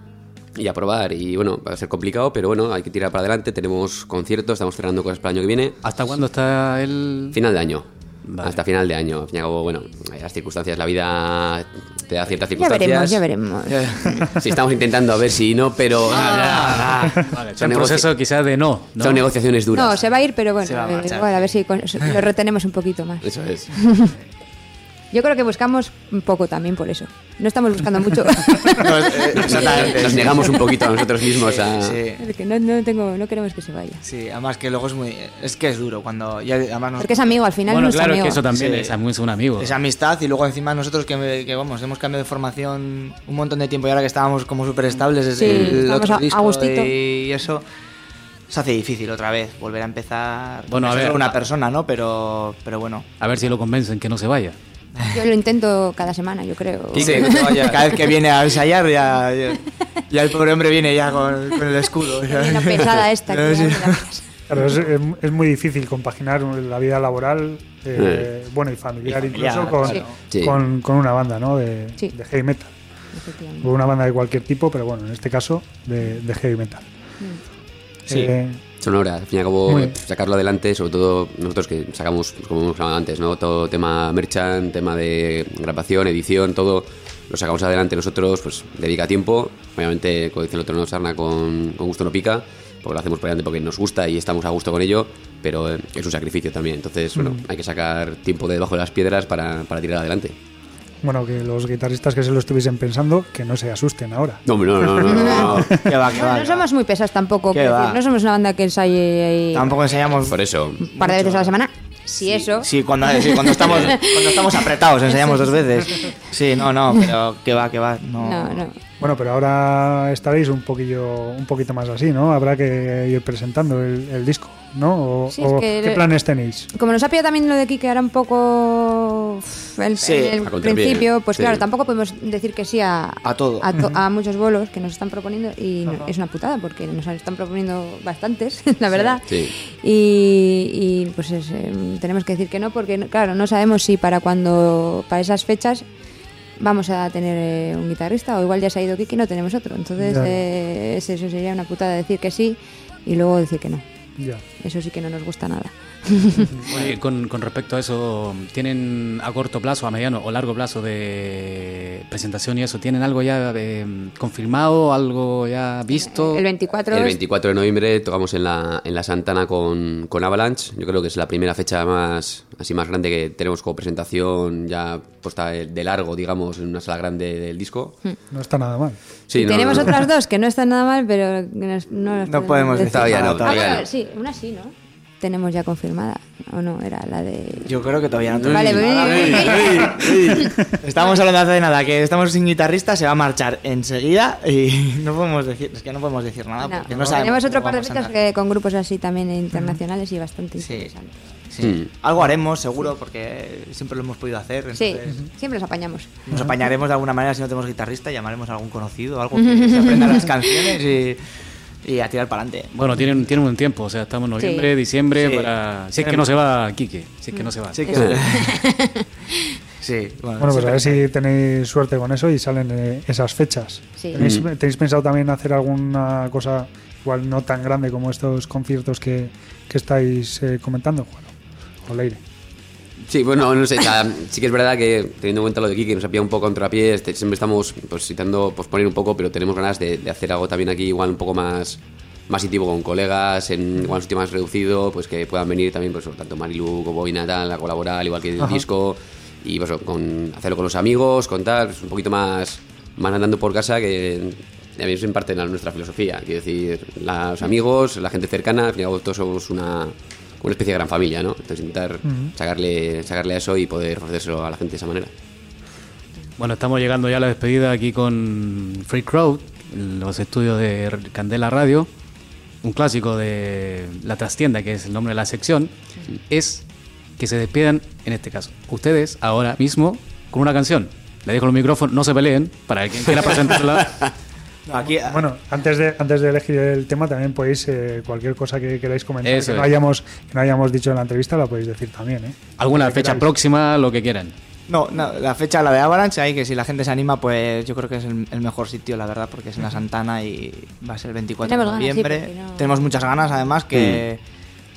y a probar. Y bueno, va a ser complicado, pero bueno, hay que tirar para adelante. Tenemos conciertos, estamos cerrando cosas para el año que viene. ¿Hasta cuándo está el...? Final de año. Vale. Hasta final de año. Al fin y al cabo, bueno, las circunstancias, la vida te da ciertas Ya circunstancias. veremos, ya veremos. Sí, estamos intentando a ver si no, pero Vale, está son, en negoci- proceso quizás de no. ¿no? son negociaciones duras. No, se va a ir, pero bueno, a eh, igual, a ver si lo retenemos un poquito más. Eso es. Yo creo que buscamos un poco también por eso. No estamos buscando mucho. Eh, exactamente. Nos negamos un poquito a nosotros mismos a... Sí. Porque no, no, tengo, no queremos que se vaya. Sí, además que luego es muy. Es que es duro cuando. Ya, además nos- Porque es amigo, al final Bueno, no es claro, es amigo. que eso también Sí. es, es un amigo. Esa amistad y luego encima nosotros que, que, vamos, hemos cambiado de formación un montón de tiempo y ahora que estábamos como súper estables desde Sí, el otro a- disco a y eso se hace difícil otra vez volver a empezar Bueno, a Es ver. una persona, ¿no? Pero, pero bueno. A ver si lo convencen que no se vaya. Yo lo intento cada semana, yo creo. Sí, no. Cada vez que viene a ensayar ya, ya, ya el pobre hombre viene ya con, con el escudo. La pesada esta. que Sí. Claro, es, es- es muy difícil compaginar la vida laboral, eh, bueno, y familiar, Y familiar, incluso con, claro. Sí. con, con una banda, ¿no? De, Sí. de heavy metal. Una banda de cualquier tipo, pero bueno, en este caso de, de heavy metal. Sí. Eh, Sonora, al fin y al cabo, sacarlo adelante, sobre todo nosotros que sacamos, como hemos hablado antes, ¿no? Todo tema merchant, tema de grabación, edición, todo lo sacamos adelante nosotros, pues dedica tiempo. Obviamente, como dice el otro, no sarna con, con gusto no pica, porque lo hacemos por delante porque nos gusta y estamos a gusto con ello, pero eh, es un sacrificio también. Entonces, bueno, hay que sacar tiempo de debajo de las piedras para, para tirar adelante. Bueno, que los guitarristas que se lo estuviesen pensando, que no se asusten ahora. No, no, no, no, no, va, que No, va. no somos muy pesados tampoco. ¿Qué va? no somos una banda que ensaye eh, Tampoco enseñamos. Por eso. un par de veces a la semana. Si eso. Sí, cuando, sí, cuando, estamos, cuando estamos apretados enseñamos dos veces. Sí, no, no, pero que va, que va. No, No, no. Bueno, pero ahora estaréis un poquillo, un poquito más así, ¿no? Habrá que ir presentando el, el disco, ¿no? O, Sí, es o que ¿Qué planes tenéis? Como nos ha pillado también lo de Kike era un poco el, Sí, principio, pues sí. claro, tampoco podemos decir que sí a, A todo. a, to- a muchos bolos que nos están proponiendo y no- es una putada porque nos están proponiendo bastantes, la verdad. Sí. Y, y, pues es, eh, tenemos que decir que no porque claro, no sabemos si para cuando para esas fechas vamos a tener eh, un guitarrista o igual ya se ha ido Kike y no tenemos otro. Entonces eh, es- eso sería una putada decir que sí y luego decir que no. Ya. Eso sí que no nos gusta nada. Oye, con, con respecto a eso, ¿tienen a corto plazo, a mediano o largo plazo de presentación y eso? ¿Tienen algo ya eh, confirmado, algo ya visto? El 24 El es- 24 de noviembre tocamos en la, en la Santana con, con Avalanche. Yo creo que es la primera fecha más así más grande que tenemos como presentación ya puesta de, largo, digamos, en una sala grande del disco. No está nada mal. Sí, no, tenemos no, no. otras dos que no están nada mal, pero que nos- no, las No podemos decir Todavía no, Ah, todavía bueno, no. sí, una sí, ¿no? Tenemos ya confirmada. ¿O no? Era la de. Yo creo que todavía no tenemos Vale, nada. voy- Estamos hablando hace nada que estamos sin guitarrista, se va a marchar enseguida y no podemos decir, es que no podemos decir nada No, porque no sabemos. tenemos otro par de andar. que con grupos así también internacionales y bastante Sí. interesantes. Sí. Mm. Algo haremos, seguro, porque siempre lo hemos podido hacer. Sí, entonces siempre los apañamos. Nos apañaremos de alguna manera si no tenemos guitarrista, llamaremos a algún conocido, algo que se aprenda las canciones y, y a tirar para adelante. Bueno, tienen, tienen un tiempo, o sea, estamos en noviembre, diciembre, Sí. para... Si es que no se va Quique, si es que no se va. Sí, que- sí, bueno, Bueno, pues a ver si tenéis suerte con eso y salen eh, esas fechas. Sí. ¿Tenéis, Mm. tenéis pensado también hacer alguna cosa igual no tan grande como estos conciertos que, que estáis eh, comentando, Juan? O Leire. Sí, bueno, no sé, o sea, sí que es verdad que teniendo en cuenta lo de Kiki, nos ha pillado un poco contrapié, este, siempre estamos pues, intentando posponer un poco, pero tenemos ganas de, de hacer algo también aquí igual un poco más más íntimo con colegas, en igual un sitio más reducido, pues que puedan venir también pues tanto Marilu como Boina tal, a colaborar, al igual que el Ajá. disco, y pues con hacerlo con los amigos, contar, pues, un poquito más, más andando por casa que también es en parte de nuestra filosofía, quiero decir, los amigos, la gente cercana, al fin y al cabo todos somos una, una especie de gran familia, ¿no? Entonces intentar sacarle, sacarle a eso y poder ofrecérselo a la gente de esa manera. Bueno, estamos llegando ya a la despedida aquí con Free Crowd, en los estudios de Candela Radio. Un clásico de La Trastienda, que es el nombre de la sección, es que se despidan, en este caso, ustedes ahora mismo con una canción. Le dejo el micrófono, no se peleen, para quien quiera presentarla. Aquí, Bueno, antes de, antes de elegir el tema también podéis, eh, cualquier cosa que queráis comentar que no, hayamos, que no hayamos dicho en la entrevista, la podéis decir también, ¿eh? Alguna fecha queráis. próxima, lo que quieran. No, no, la fecha, la de Avalanche, ahí que si la gente se anima, pues yo creo que es el, el mejor sitio, la verdad, porque es en la Santana y va a ser el 24 Tenemos de ganas, sí, noviembre. no- Tenemos muchas ganas, además, que, Que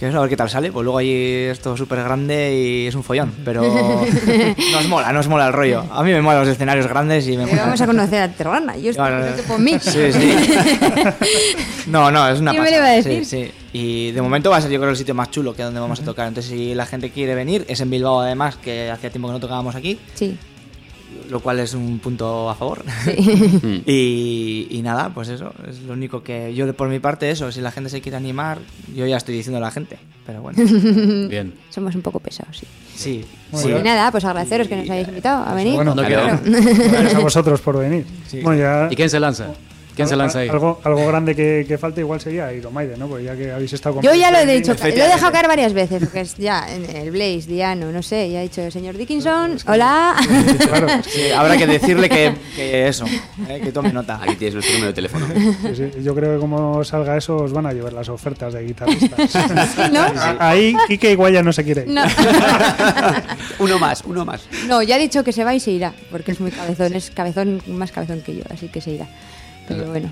a ver qué tal sale. Pues luego allí es todo súper grande y es un follón. Pero nos mola, nos mola el rollo. A mí me molan los escenarios grandes y me mola. vamos a conocer a Terrana. Yo estoy Bueno, por mí. Sí, sí. No, no, es una ¿Quién me pasada. lo iba a decir? Sí, sí. Y de momento va a ser yo creo el sitio más chulo que donde vamos a tocar. Entonces si la gente quiere venir, es en Bilbao además, que hacía tiempo que no tocábamos aquí, Sí. Lo cual es un punto a favor. Mm. y, y nada, pues eso, es lo único que yo por mi parte eso, si la gente se quiere animar, yo ya estoy diciendo a la gente, pero bueno. Bien. Somos un poco pesados, sí. Sí, Muy sí. Y nada, pues agradeceros que nos hayáis invitado a venir. Bueno, Cuando Claro. gracias a vosotros por venir. Bueno, ya- ¿Y quién se lanza? ¿Quién se lanza ahí? Algo, algo grande que, que falta igual sería Iromaide, ¿no? Porque ya que habéis estado con Yo ya lo he dicho, lo he dejado caer varias veces, porque es ya en el Blaze, Diano, no sé, ya he dicho, señor Dickinson, hola. Claro, Sí, habrá que decirle que, que eso, eh, que tome nota. Aquí tienes nuestro número de teléfono. sí, sí. Yo creo que como salga eso os van a llevar las ofertas de guitarristas. ¿No? Ahí Kike igual ya no se quiere ir. No. uno más, uno más. No, ya ha dicho que se va y se irá, porque es muy cabezón, es cabezón, más cabezón que yo, así que se irá. Pero bueno.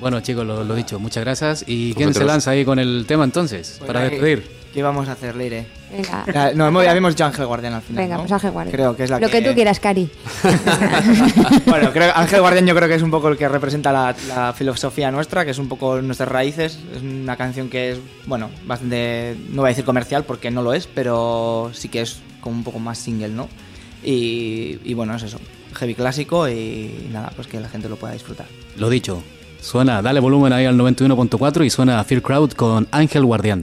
Bueno, chicos, lo, lo dicho, muchas gracias. ¿Y quién se lanza ahí con el tema entonces? Para Pues, despedir. ¿Qué vamos a hacer, Leire? Venga, Ya, No, hemos- ya habíamos dicho Ángel Guardián al final. venga, ¿no? pues Ángel Guardián. Creo que es la Lo que tú quieras, Cari. bueno, creo, Ángel Guardián yo creo que es un poco el que representa la, la filosofía nuestra, que es un poco nuestras raíces. Es una canción que es, bueno, bastante, no voy a decir comercial porque no lo es, pero sí que es como un poco más single, ¿no? Y, y bueno, es eso, heavy clásico y nada, pues que la gente lo pueda disfrutar. Lo dicho. Suena, dale volumen ahí al 91.4 y suena Fear Crowd con Ángel Guardián.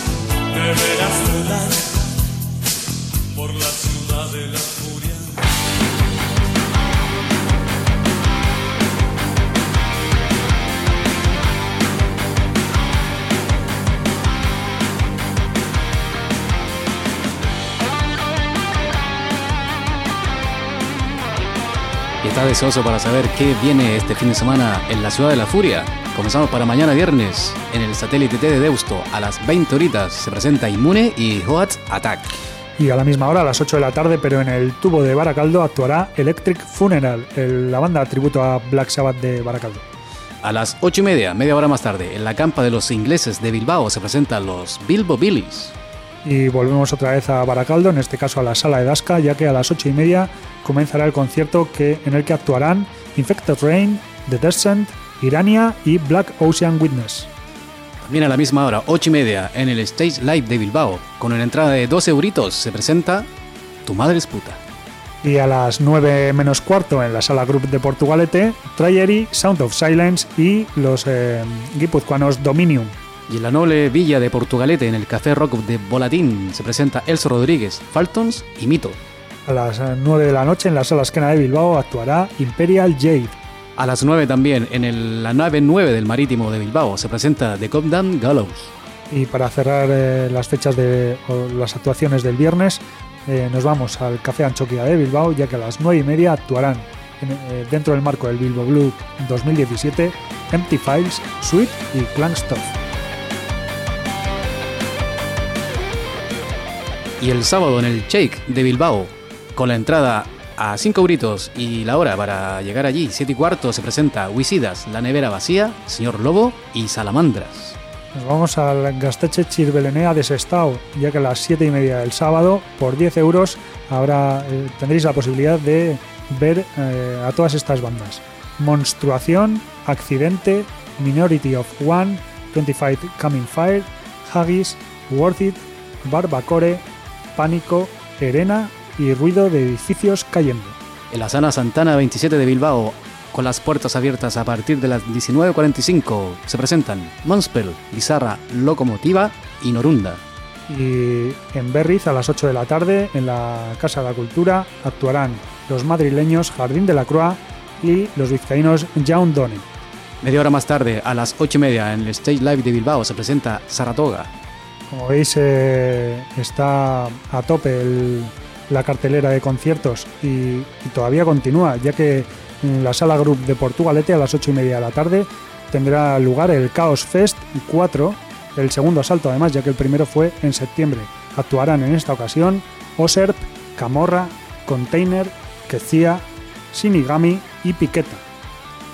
Está deseoso para saber qué viene este fin de semana en la Ciudad de la Furia. Comenzamos para mañana viernes en el satélite T de Deusto a las 20 horitas. Se presenta Inmune y Hot Attack. Y a la misma hora, a las 8 de la tarde, pero en el tubo de Baracaldo, actuará Electric Funeral, la banda tributo a Black Sabbath de Baracaldo. A las 8 y media, media hora más tarde, en la campa de los ingleses de Bilbao se presentan los Bilbo Billies. Y volvemos otra vez a Baracaldo, en este caso a la sala de Dasca, ya que a las 8 y media comenzará el concierto que, en el que actuarán Infected Rain, The Descent, Irania y Black Ocean Witness. También a la misma hora, 8 y media, en el Stage Live de Bilbao, con una entrada de 12 euritos, se presenta Tu Madre es Puta. Y a las 9 menos cuarto en la sala Group de Portugalete, Trayeri, Sound of Silence y los eh, guipuzcoanos Dominium. Y en la noble villa de Portugalete, en el Café Rock de Bolatín, se presenta Elso Rodríguez, Faltons y Mito. A las eh, 9 de la noche en la sala Esquena de Bilbao actuará Imperial Jade. A las 9 también, en el- la nave 9 del Marítimo de Bilbao, se presenta The Cobdan Gallows. Y para cerrar eh, las fechas de o las actuaciones del viernes, eh, nos vamos al Café Anchoquia de Bilbao, ya que a las 9 y media actuarán en- eh, dentro del marco del Bilbo Blue 2017 Empty Files, Sweet y Clank Stuff. Y el sábado en el Shake de Bilbao, con la entrada a 5 euritos y la hora para llegar allí, 7 y cuarto, se presenta Wisidas, La Nevera Vacía, Señor Lobo y Salamandras. Nos vamos al Gasteche Chirbelenea de Sestao, ya que a las 7 y media del sábado, por 10 euros, habrá, eh, tendréis la posibilidad de ver eh, a todas estas bandas. Monstruación, Accidente, Minority of One, 25 Coming Fire, Haggis, Worth It, Barbacore, Pánico, Erena y Ruido de edificios cayendo. En la Sana Santana 27 de Bilbao, con las puertas abiertas a partir de las 19.45, se presentan Monspel, Bizarra, Locomotiva y Norunda. Y en Berriz a las 8 de la tarde, en la Casa de la Cultura, actuarán los madrileños Jardín de la Croix y los vizcaínos Jaun Done. Media hora más tarde, a las 8 y media, en el Stage Live de Bilbao, se presenta Saratoga. Como veis, eh, está a tope la cartelera de conciertos y, todavía continúa, ya que en la sala Group de Portugalete a las 8 y media de la tarde tendrá lugar el Chaos Fest 4, el segundo asalto además, ya que el primero fue en septiembre. Actuarán en esta ocasión Oserp, Camorra, Container, Kezia, Shinigami y Piqueta.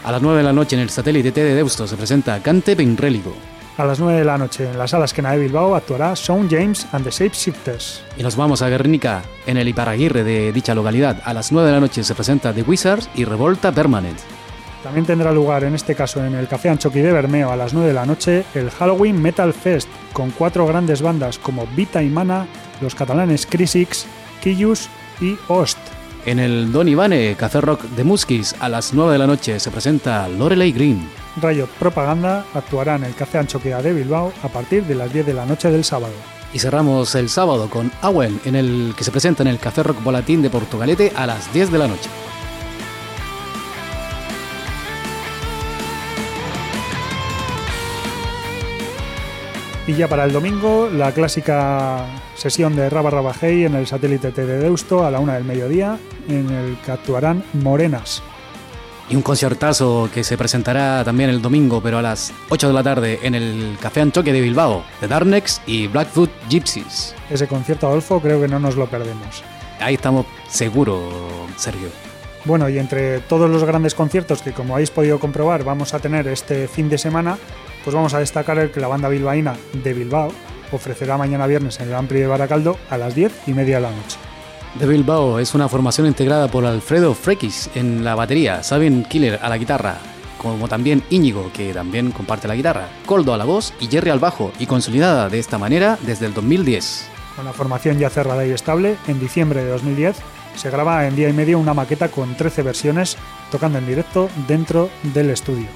A las 9 de la noche, en el satélite T de Deusto, se presenta Cante Penréligo. A las 9 de la noche en la sala Esquena de Bilbao actuará Sean James and the Shapeshifters. Y nos vamos a Guernica, en el Iparaguirre de dicha localidad. A las 9 de la noche se presenta The Wizards y Revolta Permanent. También tendrá lugar, en este caso en el Café Anchoqui de Bermeo, a las 9 de la noche, el Halloween Metal Fest, con cuatro grandes bandas como Vita y Mana, los catalanes Crisix, Quillus y Ost. En el Don Ivane Café Rock de Muskis, a las 9 de la noche se presenta Lorelei Green. Riot Propaganda actuará en el Café Anchoquia de Bilbao a partir de las 10 de la noche del sábado. Y cerramos el sábado con Awen, en el que se presenta en el Café Rock Volatín de Portugalete a las 10 de la noche. Y ya para el domingo, la clásica sesión de Raba Raba Hey en el satélite T de Deusto a la una del mediodía, en el que actuarán Morenas. Y un conciertazo que se presentará también el domingo, pero a las 8 de la tarde, en el Café Anchoque de Bilbao, de Darnex y Blackfoot Gypsies. Ese concierto, Adolfo, creo que no nos lo perdemos. Ahí estamos seguros, Sergio. Bueno, y entre todos los grandes conciertos que, como habéis podido comprobar, vamos a tener este fin de semana, pues vamos a destacar el que la banda bilbaína de Bilbao ofrecerá mañana viernes en el Ampli de Baracaldo a las 10 y media de la noche. De Bilbao es una formación integrada por Alfredo Frekis en la batería, Sabin Killer a la guitarra, como también Íñigo, que también comparte la guitarra, Coldo a la voz y Jerry al bajo, y consolidada de esta manera desde el 2010. Con la formación ya cerrada y estable, en diciembre de 2010 se graba en día y medio una maqueta con 13 versiones tocando en directo dentro del estudio.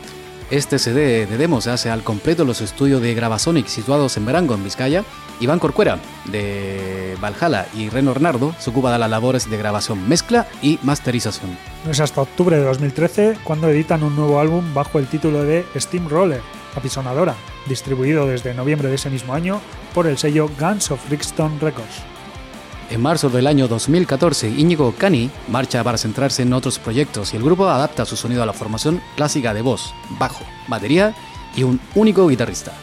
Este CD de demo se hace al completo los estudios de Gravasonic situados en Verango, en Vizcaya. Iván Corcuera, de Valhalla, y Reno Bernardo se ocupa de las labores de grabación, mezcla y masterización. No es hasta octubre de 2013 cuando editan un nuevo álbum bajo el título de Steamroller, apisonadora, distribuido desde noviembre de ese mismo año por el sello Guns of Brixton Records. En marzo del año 2014, Íñigo Cani marcha para centrarse en otros proyectos y el grupo adapta su sonido a la formación clásica de voz, bajo, batería y un único guitarrista.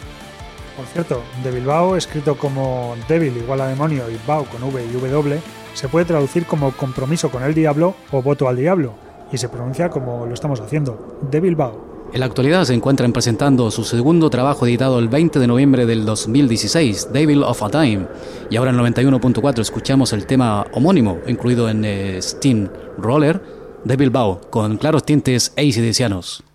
Por cierto, de Bilbao, escrito como Devil igual a demonio y Bao con V y W, se puede traducir como compromiso con el diablo o voto al diablo, y se pronuncia como lo estamos haciendo, de Bilbao. En la actualidad se encuentran presentando su segundo trabajo editado el 20 de noviembre del 2016, Devil of a Time, y ahora en 91.4 escuchamos el tema homónimo incluido en eh, Steam Roller de Bilbao, con claros tintes ACDCianos.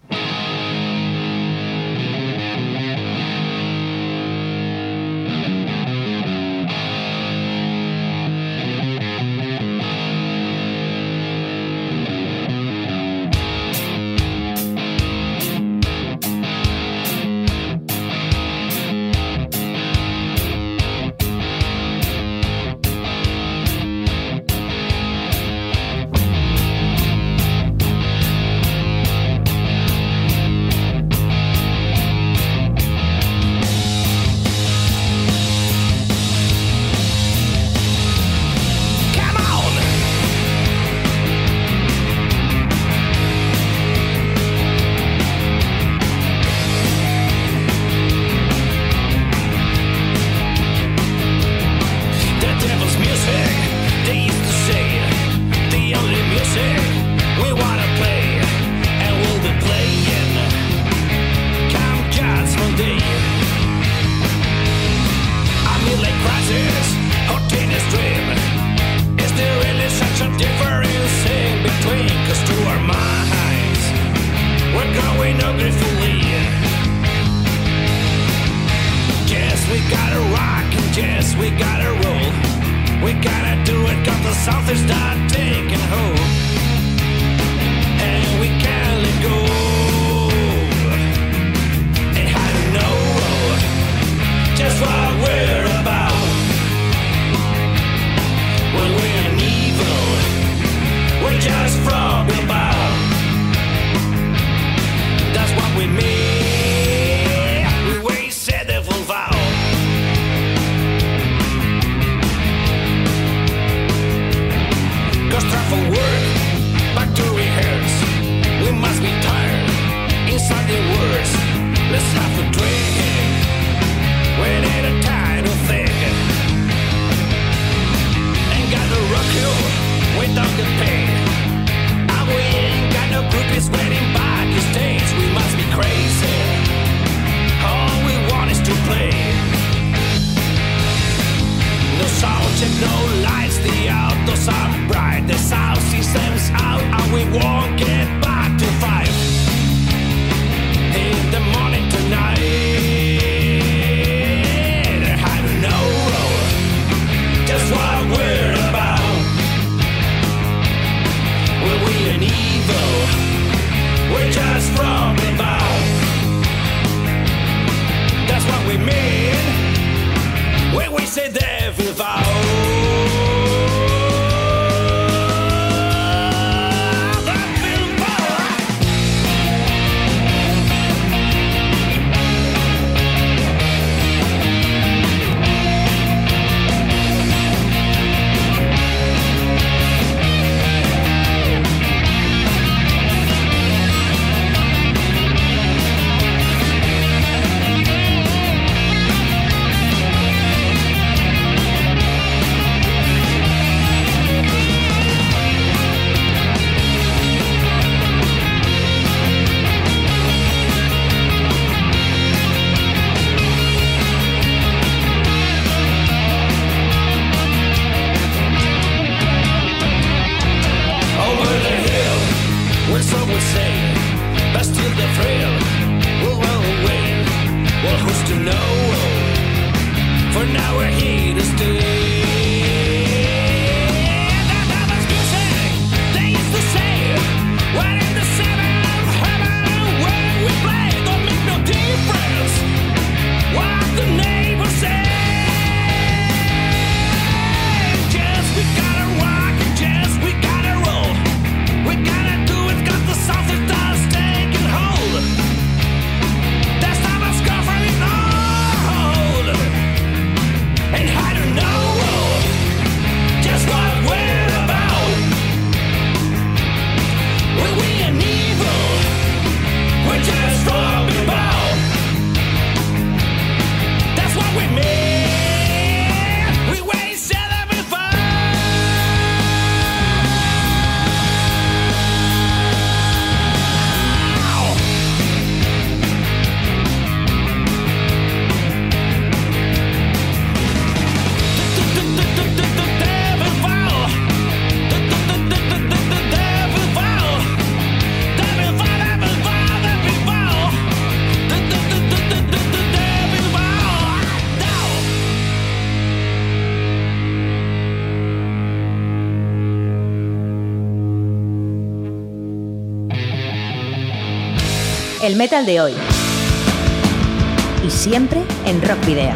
Metal de hoy. Y siempre en Rock Video.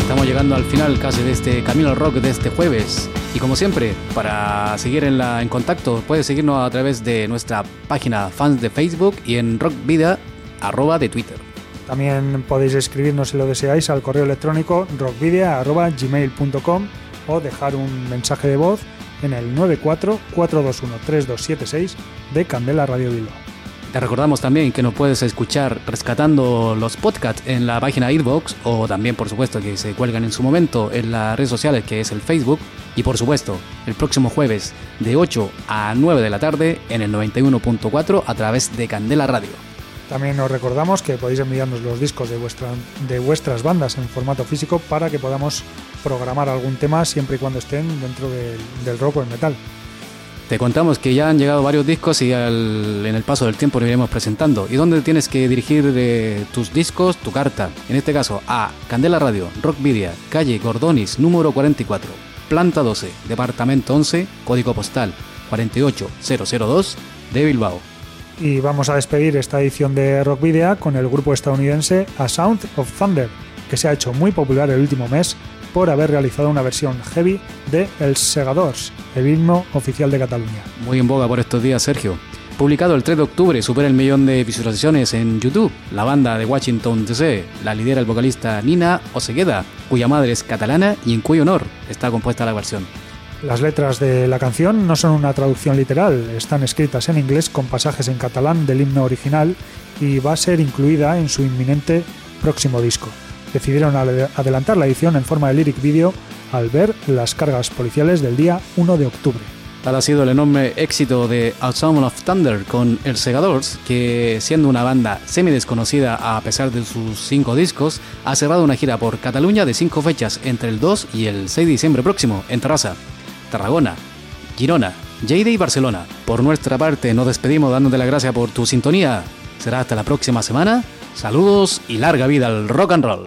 Estamos llegando al final casi de este Camino al Rock de este jueves. Y como siempre, para seguir en, la, en contacto, puedes seguirnos a través de nuestra página fans de Facebook y en Rockvida, arroba de Twitter. También podéis escribirnos si lo deseáis al correo electrónico rockvidia.gmail.com o dejar un mensaje de voz en el 94-421-3276 de Candela Radio Bilbao. Te recordamos también que nos puedes escuchar rescatando los podcasts en la página Earbox o también, por supuesto, que se cuelgan en su momento en las redes sociales que es el Facebook y, por supuesto, el próximo jueves de 8 a 9 de la tarde en el 91.4 a través de Candela Radio. También os recordamos que podéis enviarnos los discos de, vuestra, de vuestras bandas en formato físico para que podamos programar algún tema siempre y cuando estén dentro del, del rock o el metal. Te contamos que ya han llegado varios discos y en el paso del tiempo lo iremos presentando. ¿Y dónde tienes que dirigir tus discos, tu carta? En este caso, a Candela Radio, Rock Media, calle Gordonis, número 44, planta 12, departamento 11, código postal 48002 de Bilbao. Y vamos a despedir esta edición de Rock Video con el grupo estadounidense A Sound of Thunder, que se ha hecho muy popular el último mes por haber realizado una versión heavy de El Segadors, el himno oficial de Cataluña. Muy en boga por estos días, Sergio. Publicado el 3 de octubre, supera el millón de visualizaciones en YouTube. La banda de Washington DC la lidera el vocalista Nina Osegueda, cuya madre es catalana y en cuyo honor está compuesta la versión. Las letras de la canción no son una traducción literal, están escritas en inglés con pasajes en catalán del himno original y va a ser incluida en su inminente próximo disco. Decidieron ade- adelantar la edición en forma de lyric video al ver las cargas policiales del día 1 de octubre. Tal ha sido el enorme éxito de A Sound of Thunder con El Segadors, que siendo una banda semi desconocida a pesar de sus cinco discos, ha cerrado una gira por Cataluña de cinco fechas entre el 2 y el 6 de diciembre próximo en Terrassa, Tarragona, Girona, Lleida y Barcelona. Por nuestra parte nos despedimos dándote las gracias por tu sintonía. Será hasta la próxima semana. Saludos y larga vida al rock and roll.